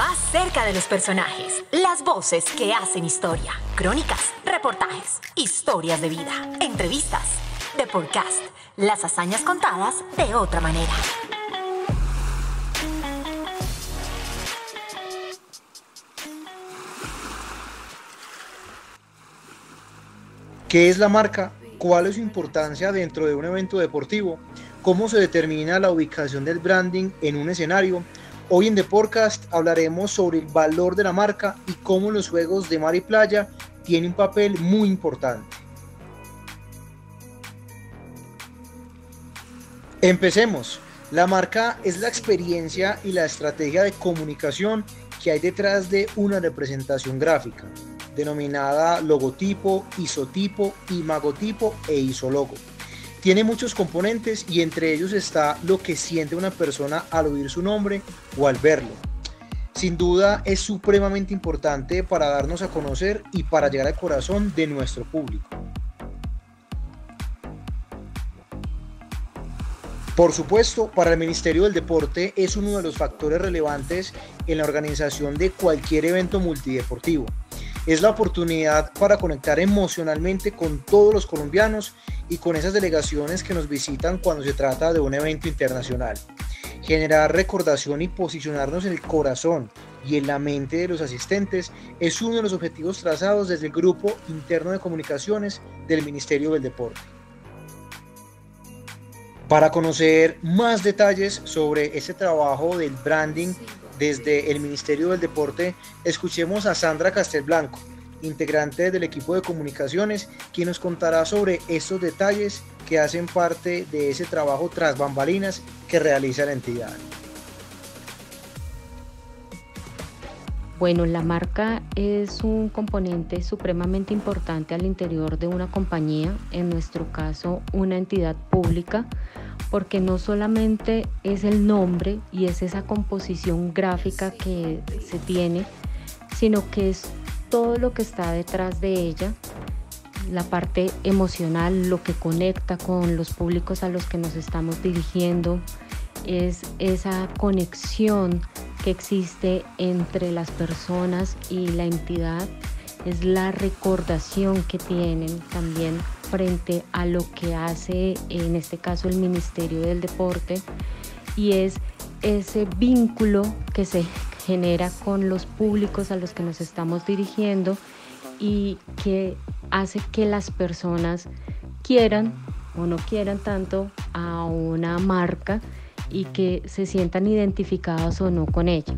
Más cerca de los personajes, las voces que hacen historia, crónicas, reportajes, historias de vida, entrevistas, de podcast, las hazañas contadas de otra manera. ¿Qué es la marca? ¿Cuál es su importancia dentro de un evento deportivo? ¿Cómo se determina la ubicación del branding en un escenario? Hoy en The Podcast hablaremos sobre el valor de la marca y cómo los juegos de mar y playa tienen un papel muy importante. Empecemos. La marca es la experiencia y la estrategia de comunicación que hay detrás de una representación gráfica denominada logotipo, isotipo, imagotipo e isologo. Tiene muchos componentes y entre ellos está lo que siente una persona al oír su nombre o al verlo. Sin duda es supremamente importante para darnos a conocer y para llegar al corazón de nuestro público. Por supuesto, para el Ministerio del Deporte es uno de los factores relevantes en la organización de cualquier evento multideportivo es la oportunidad para conectar emocionalmente con todos los colombianos y con esas delegaciones que nos visitan cuando se trata de un evento internacional. Generar recordación y posicionarnos en el corazón y en la mente de los asistentes es uno de los objetivos trazados desde el Grupo Interno de Comunicaciones del Ministerio del Deporte. Para conocer más detalles sobre ese trabajo del branding desde el Ministerio del Deporte, escuchemos a Sandra Castelblanco, integrante del equipo de comunicaciones, quien nos contará sobre estos detalles que hacen parte de ese trabajo tras bambalinas que realiza la entidad. Bueno, la marca es un componente supremamente importante al interior de una compañía, en nuestro caso una entidad pública, porque no solamente es el nombre y es esa composición gráfica que se tiene, sino que es todo lo que está detrás de ella, la parte emocional, lo que conecta con los públicos a los que nos estamos dirigiendo, es esa conexión que existe entre las personas y la entidad, es la recordación que tienen también frente a lo que hace en este caso el Ministerio del Deporte y es ese vínculo que se genera con los públicos a los que nos estamos dirigiendo y que hace que las personas quieran o no quieran tanto a una marca y que se sientan identificadas o no con ella.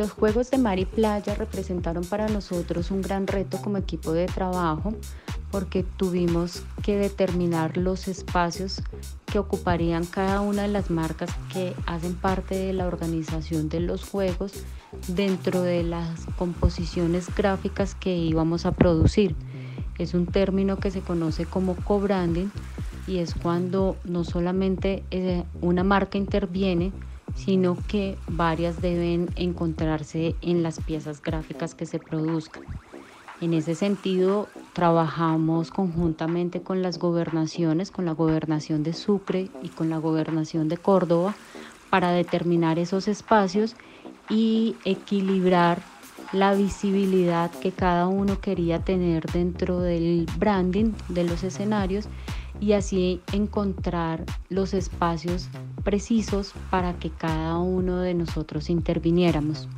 Los Juegos de Mar y Playa representaron para nosotros un gran reto como equipo de trabajo porque tuvimos que determinar los espacios que ocuparían cada una de las marcas que hacen parte de la organización de los Juegos dentro de las composiciones gráficas que íbamos a producir. Es un término que se conoce como co-branding y es cuando no solamente eh, una marca interviene, sino que varias deben encontrarse en las piezas gráficas que se produzcan. En ese sentido, trabajamos conjuntamente con las gobernaciones, con la gobernación de Sucre y con la gobernación de Córdoba, para determinar esos espacios y equilibrar la visibilidad que cada uno quería tener dentro del branding de los escenarios y así encontrar los espacios precisos para que cada uno de nosotros interviniéramos.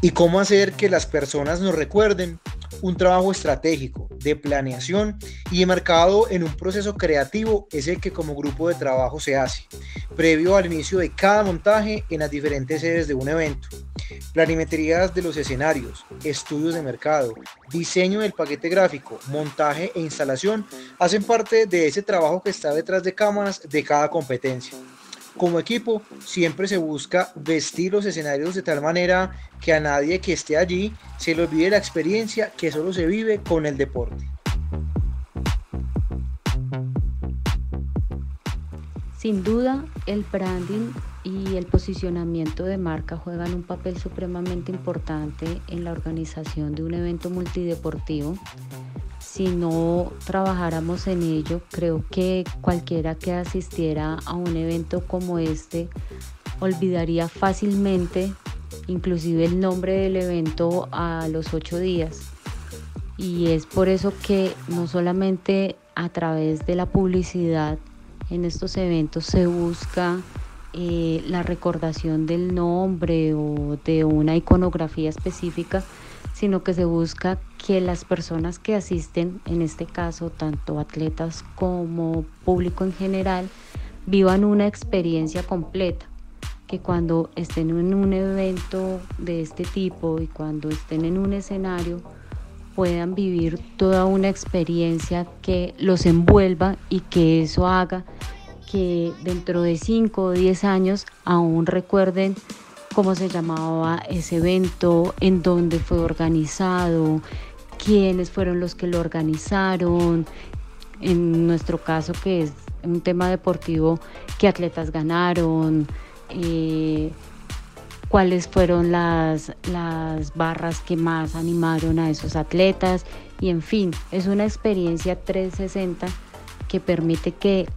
¿Y cómo hacer que las personas nos recuerden? Un trabajo estratégico, de planeación y marcado en un proceso creativo es el que como grupo de trabajo se hace, previo al inicio de cada montaje en las diferentes sedes de un evento. Planimetrías de los escenarios, estudios de mercado, diseño del paquete gráfico, montaje e instalación hacen parte de ese trabajo que está detrás de cámaras de cada competencia. Como equipo, siempre se busca vestir los escenarios de tal manera que a nadie que esté allí se le olvide la experiencia que solo se vive con el deporte. Sin duda, el branding y el posicionamiento de marca juegan un papel supremamente importante en la organización de un evento multideportivo. si no trabajáramos en ello, creo que cualquiera que asistiera a un evento como este olvidaría fácilmente inclusive el nombre del evento a los ocho días. Y es por eso que no solamente a través de la publicidad en estos eventos se busca eh, la recordación del nombre o de una iconografía específica, sino que se busca que las personas que asisten, en este caso tanto atletas como público en general, vivan una experiencia completa, que cuando estén en un evento de este tipo y cuando estén en un escenario, puedan vivir toda una experiencia que los envuelva y que eso haga que dentro de 5 o 10 años aún recuerden cómo se llamaba ese evento, en dónde fue organizado, quiénes fueron los que lo organizaron, en nuestro caso que es un tema deportivo, qué atletas ganaron, eh, cuáles fueron las, las barras que más animaron a esos atletas. Y en fin, es una experiencia 360 que permite que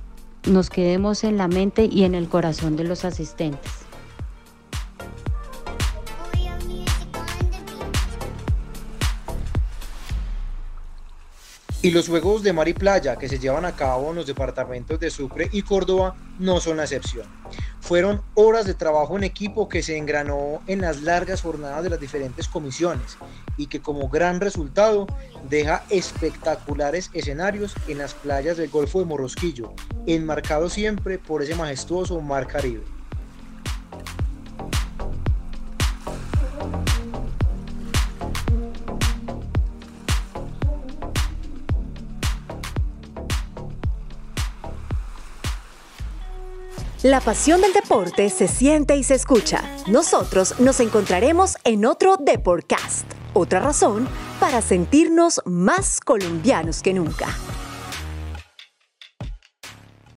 nos quedemos en la mente y en el corazón de los asistentes. Y los Juegos de Mar y Playa que se llevan a cabo en los departamentos de Sucre y Córdoba no son la excepción. Fueron horas de trabajo en equipo que se engranó en las largas jornadas de las diferentes comisiones y que como gran resultado deja espectaculares escenarios en las playas del Golfo de Morrosquillo, enmarcado siempre por ese majestuoso mar Caribe. La pasión del deporte se siente y se escucha. Nosotros nos encontraremos en otro Deportcast. Otra razón para sentirnos más colombianos que nunca.